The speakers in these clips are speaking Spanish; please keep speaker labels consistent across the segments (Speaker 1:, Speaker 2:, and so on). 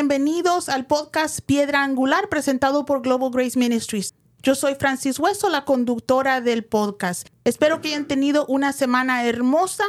Speaker 1: bienvenidos al podcast Piedra Angular presentado por Global Grace Ministries. Yo soy Francis Hueso, la conductora del podcast. Espero que hayan tenido una semana hermosa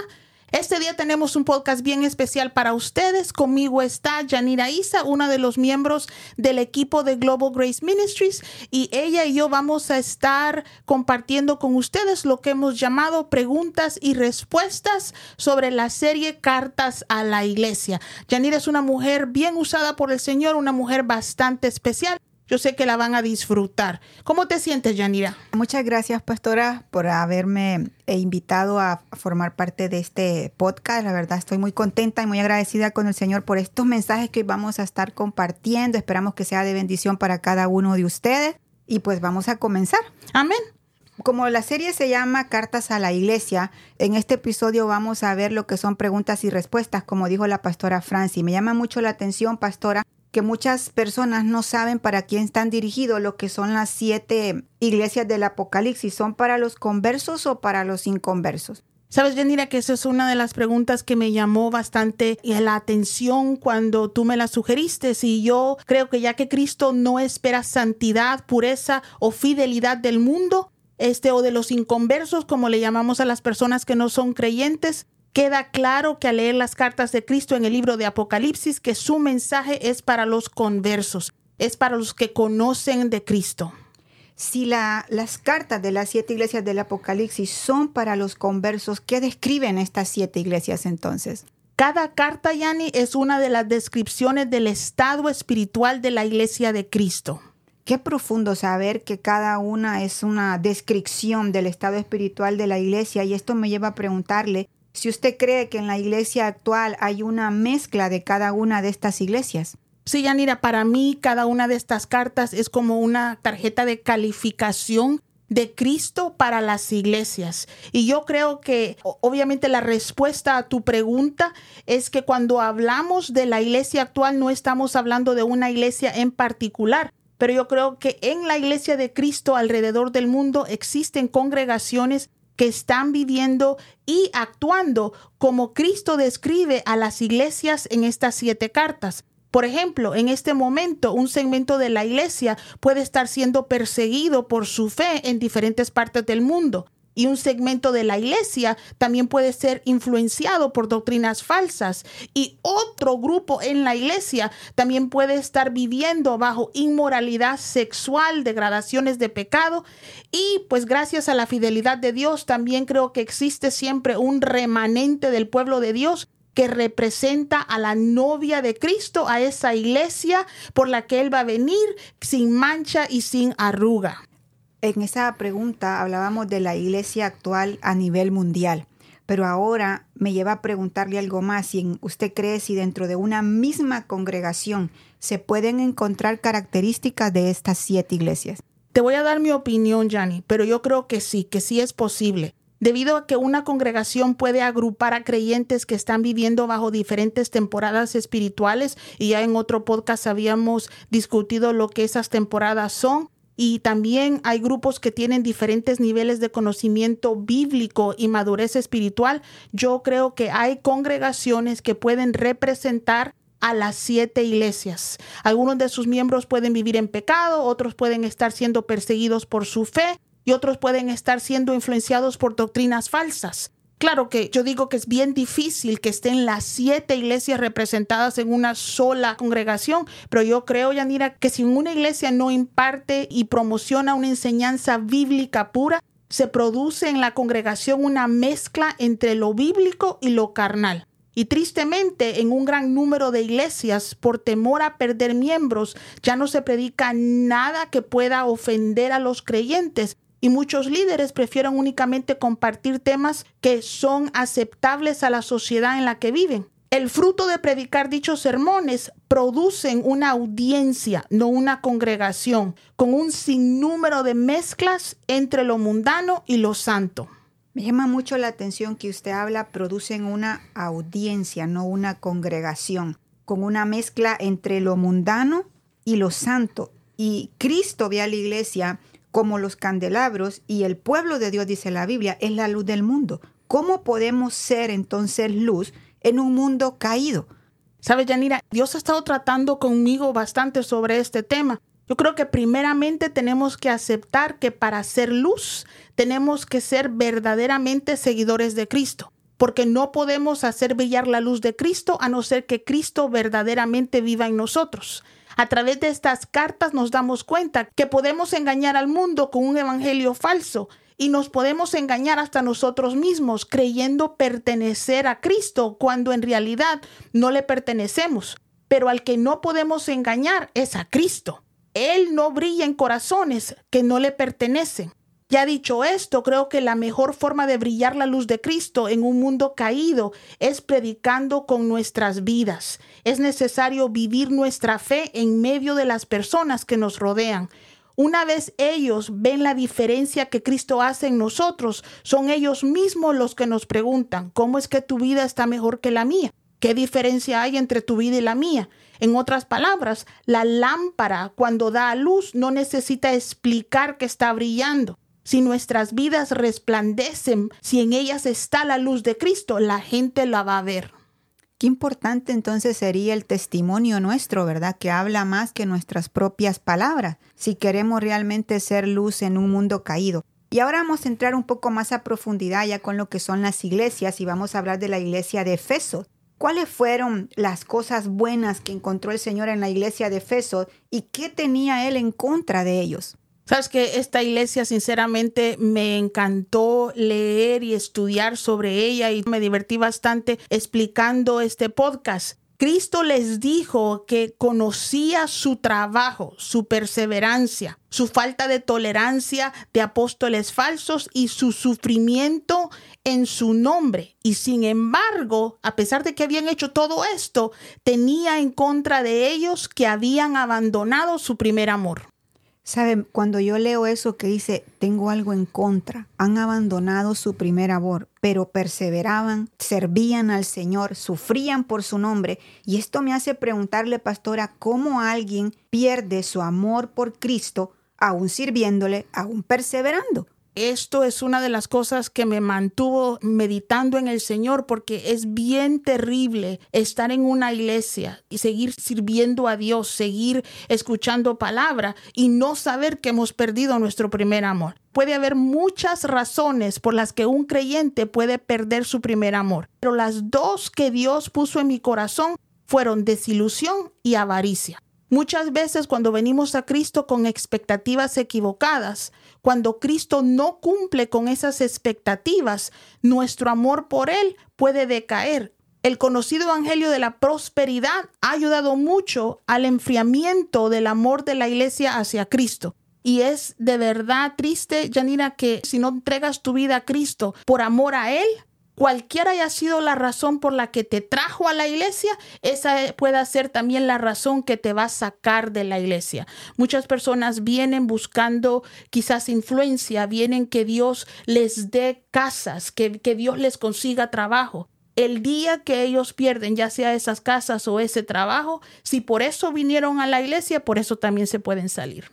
Speaker 1: este día tenemos un podcast bien especial para ustedes. Conmigo está Yanira Isa, una de los miembros del equipo de Global Grace Ministries, y ella y yo vamos a estar compartiendo con ustedes lo que hemos llamado preguntas y respuestas sobre la serie Cartas a la Iglesia. Yanira es una mujer bien usada por el Señor, una mujer bastante especial. Yo sé que la van a disfrutar. ¿Cómo te sientes, Yanira?
Speaker 2: Muchas gracias, pastora, por haberme eh, invitado a formar parte de este podcast. La verdad, estoy muy contenta y muy agradecida con el Señor por estos mensajes que vamos a estar compartiendo. Esperamos que sea de bendición para cada uno de ustedes. Y pues vamos a comenzar.
Speaker 1: Amén.
Speaker 2: Como la serie se llama Cartas a la Iglesia, en este episodio vamos a ver lo que son preguntas y respuestas, como dijo la pastora Franci. Me llama mucho la atención, pastora, que muchas personas no saben para quién están dirigidos lo que son las siete iglesias del Apocalipsis. ¿Son para los conversos o para los inconversos?
Speaker 1: Sabes, Yanira, que esa es una de las preguntas que me llamó bastante la atención cuando tú me la sugeriste. Y yo creo que ya que Cristo no espera santidad, pureza o fidelidad del mundo, este o de los inconversos, como le llamamos a las personas que no son creyentes, Queda claro que al leer las cartas de Cristo en el libro de Apocalipsis que su mensaje es para los conversos, es para los que conocen de Cristo.
Speaker 2: Si la, las cartas de las siete iglesias del Apocalipsis son para los conversos, ¿qué describen estas siete iglesias entonces?
Speaker 1: Cada carta, Yani, es una de las descripciones del estado espiritual de la iglesia de Cristo.
Speaker 2: Qué profundo saber que cada una es una descripción del estado espiritual de la iglesia y esto me lleva a preguntarle, si usted cree que en la iglesia actual hay una mezcla de cada una de estas iglesias.
Speaker 1: Sí, Yanira, para mí cada una de estas cartas es como una tarjeta de calificación de Cristo para las iglesias. Y yo creo que obviamente la respuesta a tu pregunta es que cuando hablamos de la iglesia actual no estamos hablando de una iglesia en particular, pero yo creo que en la iglesia de Cristo alrededor del mundo existen congregaciones que están viviendo y actuando como Cristo describe a las iglesias en estas siete cartas. Por ejemplo, en este momento un segmento de la iglesia puede estar siendo perseguido por su fe en diferentes partes del mundo y un segmento de la iglesia también puede ser influenciado por doctrinas falsas y otro grupo en la iglesia también puede estar viviendo bajo inmoralidad sexual, degradaciones de pecado y pues gracias a la fidelidad de Dios también creo que existe siempre un remanente del pueblo de Dios que representa a la novia de Cristo, a esa iglesia por la que Él va a venir sin mancha y sin arruga.
Speaker 2: En esa pregunta hablábamos de la iglesia actual a nivel mundial, pero ahora me lleva a preguntarle algo más. Si usted cree si dentro de una misma congregación se pueden encontrar características de estas siete iglesias.
Speaker 1: Te voy a dar mi opinión, Yanni, pero yo creo que sí, que sí es posible. Debido a que una congregación puede agrupar a creyentes que están viviendo bajo diferentes temporadas espirituales, y ya en otro podcast habíamos discutido lo que esas temporadas son, y también hay grupos que tienen diferentes niveles de conocimiento bíblico y madurez espiritual. Yo creo que hay congregaciones que pueden representar a las siete iglesias. Algunos de sus miembros pueden vivir en pecado, otros pueden estar siendo perseguidos por su fe y otros pueden estar siendo influenciados por doctrinas falsas. Claro que yo digo que es bien difícil que estén las siete iglesias representadas en una sola congregación, pero yo creo, Yanira, que si una iglesia no imparte y promociona una enseñanza bíblica pura, se produce en la congregación una mezcla entre lo bíblico y lo carnal. Y tristemente, en un gran número de iglesias, por temor a perder miembros, ya no se predica nada que pueda ofender a los creyentes, y muchos líderes prefieren únicamente compartir temas que son aceptables a la sociedad en la que viven. El fruto de predicar dichos sermones producen una audiencia, no una congregación, con un sinnúmero de mezclas entre lo mundano y lo santo.
Speaker 2: Me llama mucho la atención que usted habla producen una audiencia, no una congregación. con una mezcla entre lo mundano y lo santo. Y Cristo ve a la iglesia como los candelabros y el pueblo de Dios, dice la Biblia, es la luz del mundo. ¿Cómo podemos ser entonces luz en un mundo caído?
Speaker 1: Sabes, Yanira, Dios ha estado tratando conmigo bastante sobre este tema. Yo creo que primeramente tenemos que aceptar que para ser luz tenemos que ser verdaderamente seguidores de Cristo, porque no podemos hacer brillar la luz de Cristo a no ser que Cristo verdaderamente viva en nosotros. A través de estas cartas nos damos cuenta que podemos engañar al mundo con un evangelio falso y nos podemos engañar hasta nosotros mismos creyendo pertenecer a Cristo cuando en realidad no le pertenecemos. Pero al que no podemos engañar es a Cristo. Él no brilla en corazones que no le pertenecen. Ya dicho esto, creo que la mejor forma de brillar la luz de Cristo en un mundo caído es predicando con nuestras vidas. Es necesario vivir nuestra fe en medio de las personas que nos rodean. Una vez ellos ven la diferencia que Cristo hace en nosotros, son ellos mismos los que nos preguntan, ¿cómo es que tu vida está mejor que la mía? ¿Qué diferencia hay entre tu vida y la mía? En otras palabras, la lámpara cuando da a luz no necesita explicar que está brillando. Si nuestras vidas resplandecen, si en ellas está la luz de Cristo, la gente la va a ver.
Speaker 2: Qué importante entonces sería el testimonio nuestro, ¿verdad? Que habla más que nuestras propias palabras, si queremos realmente ser luz en un mundo caído. Y ahora vamos a entrar un poco más a profundidad ya con lo que son las iglesias y vamos a hablar de la iglesia de Efeso. ¿Cuáles fueron las cosas buenas que encontró el Señor en la iglesia de Efeso y qué tenía Él en contra de ellos?
Speaker 1: Sabes que esta iglesia sinceramente me encantó leer y estudiar sobre ella y me divertí bastante explicando este podcast. Cristo les dijo que conocía su trabajo, su perseverancia, su falta de tolerancia de apóstoles falsos y su sufrimiento en su nombre. Y sin embargo, a pesar de que habían hecho todo esto, tenía en contra de ellos que habían abandonado su primer amor.
Speaker 2: Saben, cuando yo leo eso que dice, tengo algo en contra, han abandonado su primer amor, pero perseveraban, servían al Señor, sufrían por su nombre. Y esto me hace preguntarle, pastora, cómo alguien pierde su amor por Cristo, aún sirviéndole, aún perseverando.
Speaker 1: Esto es una de las cosas que me mantuvo meditando en el Señor porque es bien terrible estar en una iglesia y seguir sirviendo a Dios, seguir escuchando palabra y no saber que hemos perdido nuestro primer amor. Puede haber muchas razones por las que un creyente puede perder su primer amor, pero las dos que Dios puso en mi corazón fueron desilusión y avaricia. Muchas veces cuando venimos a Cristo con expectativas equivocadas, cuando Cristo no cumple con esas expectativas, nuestro amor por Él puede decaer. El conocido Evangelio de la Prosperidad ha ayudado mucho al enfriamiento del amor de la iglesia hacia Cristo. Y es de verdad triste, Janina, que si no entregas tu vida a Cristo por amor a Él, cualquiera haya sido la razón por la que te trajo a la iglesia, esa puede ser también la razón que te va a sacar de la iglesia. Muchas personas vienen buscando quizás influencia, vienen que Dios les dé casas, que, que Dios les consiga trabajo. El día que ellos pierden ya sea esas casas o ese trabajo, si por eso vinieron a la iglesia, por eso también se pueden salir.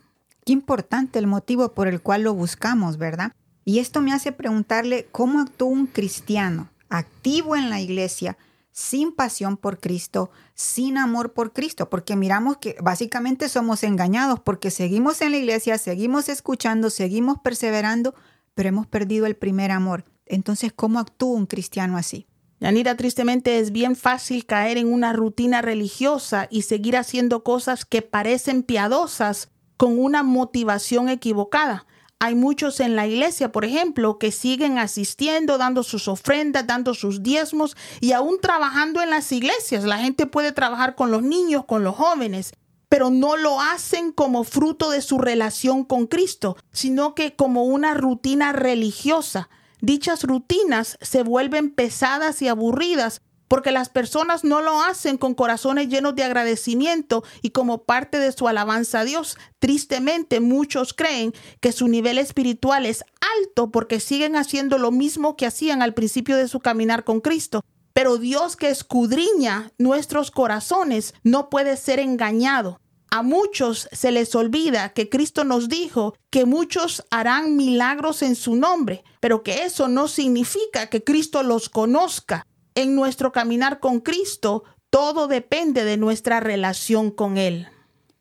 Speaker 2: Qué importante el motivo por el cual lo buscamos, ¿verdad? Y esto me hace preguntarle cómo actúa un cristiano activo en la iglesia sin pasión por Cristo, sin amor por Cristo, porque miramos que básicamente somos engañados porque seguimos en la iglesia, seguimos escuchando, seguimos perseverando, pero hemos perdido el primer amor. Entonces, ¿cómo actúa un cristiano así?
Speaker 1: Yanira, tristemente es bien fácil caer en una rutina religiosa y seguir haciendo cosas que parecen piadosas con una motivación equivocada. Hay muchos en la iglesia, por ejemplo, que siguen asistiendo, dando sus ofrendas, dando sus diezmos y aún trabajando en las iglesias. La gente puede trabajar con los niños, con los jóvenes, pero no lo hacen como fruto de su relación con Cristo, sino que como una rutina religiosa. Dichas rutinas se vuelven pesadas y aburridas porque las personas no lo hacen con corazones llenos de agradecimiento y como parte de su alabanza a Dios. Tristemente, muchos creen que su nivel espiritual es alto porque siguen haciendo lo mismo que hacían al principio de su caminar con Cristo. Pero Dios que escudriña nuestros corazones no puede ser engañado. A muchos se les olvida que Cristo nos dijo que muchos harán milagros en su nombre, pero que eso no significa que Cristo los conozca. En nuestro caminar con Cristo, todo depende de nuestra relación con Él.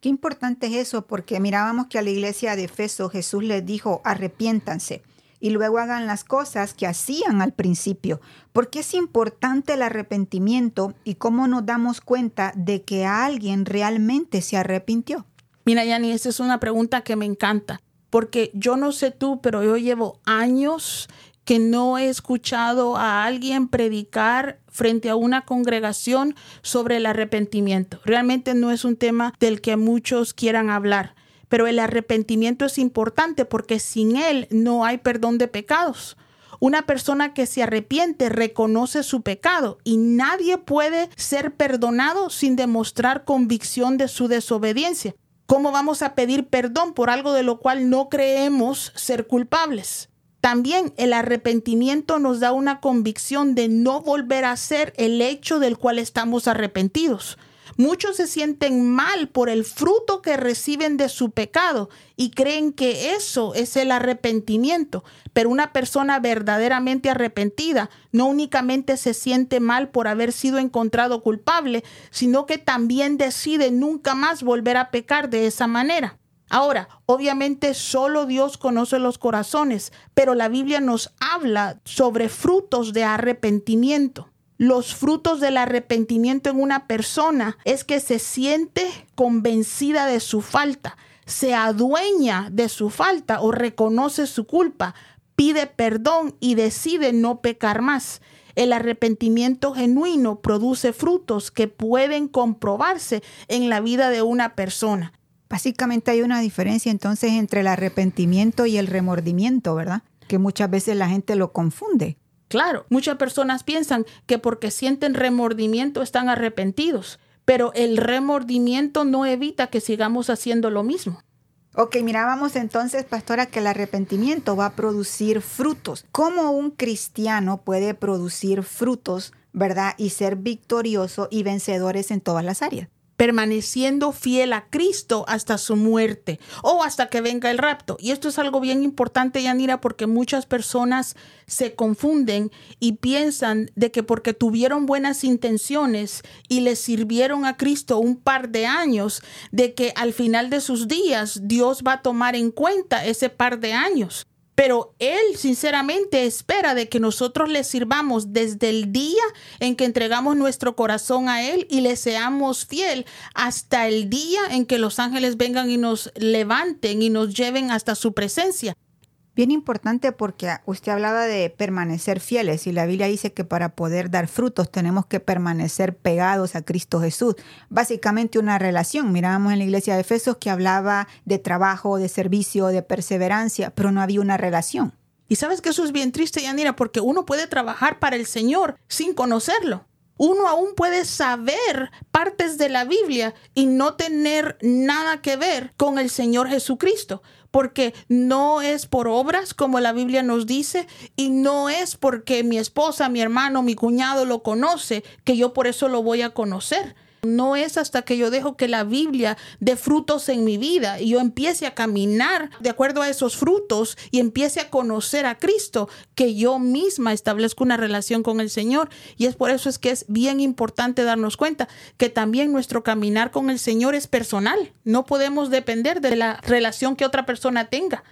Speaker 2: Qué importante es eso, porque mirábamos que a la iglesia de Efeso Jesús les dijo, arrepiéntanse y luego hagan las cosas que hacían al principio. Porque es importante el arrepentimiento y cómo nos damos cuenta de que alguien realmente se arrepintió.
Speaker 1: Mira, Yani, esa es una pregunta que me encanta, porque yo no sé tú, pero yo llevo años que no he escuchado a alguien predicar frente a una congregación sobre el arrepentimiento. Realmente no es un tema del que muchos quieran hablar, pero el arrepentimiento es importante porque sin él no hay perdón de pecados. Una persona que se arrepiente reconoce su pecado y nadie puede ser perdonado sin demostrar convicción de su desobediencia. ¿Cómo vamos a pedir perdón por algo de lo cual no creemos ser culpables? También el arrepentimiento nos da una convicción de no volver a ser el hecho del cual estamos arrepentidos. Muchos se sienten mal por el fruto que reciben de su pecado y creen que eso es el arrepentimiento. Pero una persona verdaderamente arrepentida no únicamente se siente mal por haber sido encontrado culpable, sino que también decide nunca más volver a pecar de esa manera. Ahora, obviamente solo Dios conoce los corazones, pero la Biblia nos habla sobre frutos de arrepentimiento. Los frutos del arrepentimiento en una persona es que se siente convencida de su falta, se adueña de su falta o reconoce su culpa, pide perdón y decide no pecar más. El arrepentimiento genuino produce frutos que pueden comprobarse en la vida de una persona.
Speaker 2: Básicamente hay una diferencia entonces entre el arrepentimiento y el remordimiento, ¿verdad? Que muchas veces la gente lo confunde.
Speaker 1: Claro, muchas personas piensan que porque sienten remordimiento están arrepentidos, pero el remordimiento no evita que sigamos haciendo lo mismo.
Speaker 2: Ok, mirábamos entonces, pastora, que el arrepentimiento va a producir frutos. ¿Cómo un cristiano puede producir frutos, verdad, y ser victorioso y vencedores en todas las áreas?
Speaker 1: Permaneciendo fiel a Cristo hasta su muerte o hasta que venga el rapto. Y esto es algo bien importante, Yanira, porque muchas personas se confunden y piensan de que porque tuvieron buenas intenciones y le sirvieron a Cristo un par de años, de que al final de sus días Dios va a tomar en cuenta ese par de años. Pero Él sinceramente espera de que nosotros le sirvamos desde el día en que entregamos nuestro corazón a Él y le seamos fiel hasta el día en que los ángeles vengan y nos levanten y nos lleven hasta su presencia.
Speaker 2: Bien importante porque usted hablaba de permanecer fieles y la Biblia dice que para poder dar frutos tenemos que permanecer pegados a Cristo Jesús. Básicamente una relación. Mirábamos en la iglesia de Efesos que hablaba de trabajo, de servicio, de perseverancia, pero no había una relación.
Speaker 1: Y sabes que eso es bien triste, Yanira, porque uno puede trabajar para el Señor sin conocerlo uno aún puede saber partes de la Biblia y no tener nada que ver con el Señor Jesucristo porque no es por obras como la Biblia nos dice y no es porque mi esposa, mi hermano, mi cuñado lo conoce que yo por eso lo voy a conocer no es hasta que yo dejo que la Biblia dé frutos en mi vida y yo empiece a caminar de acuerdo a esos frutos y empiece a conocer a Cristo que yo misma establezco una relación con el Señor. Y es por eso es que es bien importante darnos cuenta que también nuestro caminar con el Señor es personal. No podemos depender de la relación que otra persona tenga.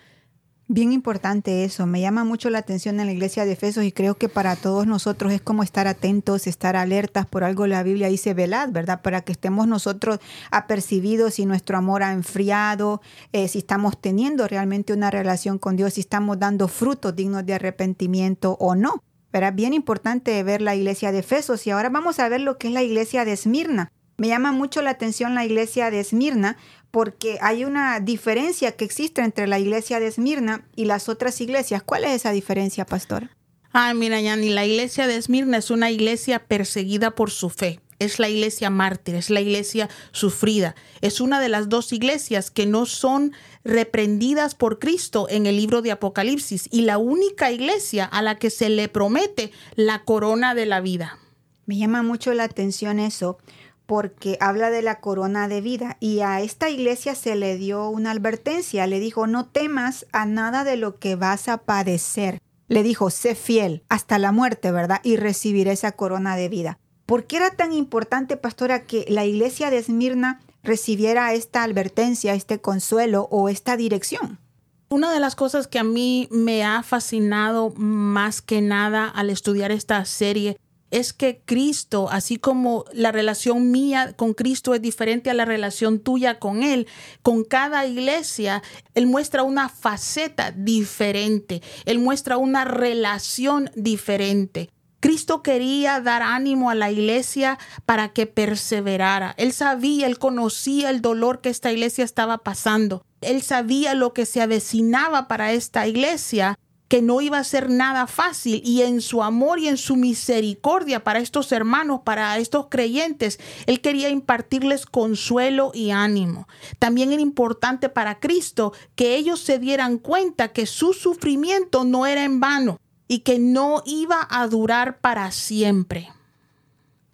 Speaker 2: Bien importante eso, me llama mucho la atención en la iglesia de Efesos y creo que para todos nosotros es como estar atentos, estar alertas, por algo la Biblia dice velad, ¿verdad? Para que estemos nosotros apercibidos si nuestro amor ha enfriado, eh, si estamos teniendo realmente una relación con Dios, si estamos dando frutos dignos de arrepentimiento o no. Pero es bien importante ver la iglesia de Efesos y ahora vamos a ver lo que es la iglesia de Esmirna. Me llama mucho la atención la iglesia de Esmirna porque hay una diferencia que existe entre la iglesia de Esmirna y las otras iglesias. ¿Cuál es esa diferencia, pastor?
Speaker 1: Ah, mira, Yani, la iglesia de Esmirna es una iglesia perseguida por su fe. Es la iglesia mártir, es la iglesia sufrida. Es una de las dos iglesias que no son reprendidas por Cristo en el libro de Apocalipsis y la única iglesia a la que se le promete la corona de la vida.
Speaker 2: Me llama mucho la atención eso porque habla de la corona de vida y a esta iglesia se le dio una advertencia, le dijo, no temas a nada de lo que vas a padecer. Le dijo, sé fiel hasta la muerte, ¿verdad? Y recibiré esa corona de vida. ¿Por qué era tan importante, pastora, que la iglesia de Esmirna recibiera esta advertencia, este consuelo o esta dirección?
Speaker 1: Una de las cosas que a mí me ha fascinado más que nada al estudiar esta serie es que Cristo, así como la relación mía con Cristo es diferente a la relación tuya con Él, con cada iglesia, Él muestra una faceta diferente, Él muestra una relación diferente. Cristo quería dar ánimo a la iglesia para que perseverara. Él sabía, él conocía el dolor que esta iglesia estaba pasando. Él sabía lo que se avecinaba para esta iglesia que no iba a ser nada fácil y en su amor y en su misericordia para estos hermanos, para estos creyentes, Él quería impartirles consuelo y ánimo. También era importante para Cristo que ellos se dieran cuenta que su sufrimiento no era en vano y que no iba a durar para siempre.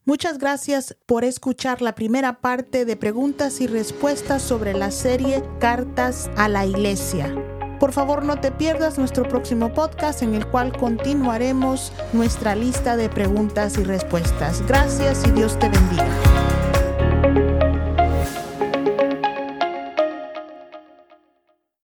Speaker 1: Muchas gracias por escuchar la primera parte de preguntas y respuestas sobre la serie Cartas a la Iglesia. Por favor, no te pierdas nuestro próximo podcast en el cual continuaremos nuestra lista de preguntas y respuestas. Gracias y Dios te bendiga.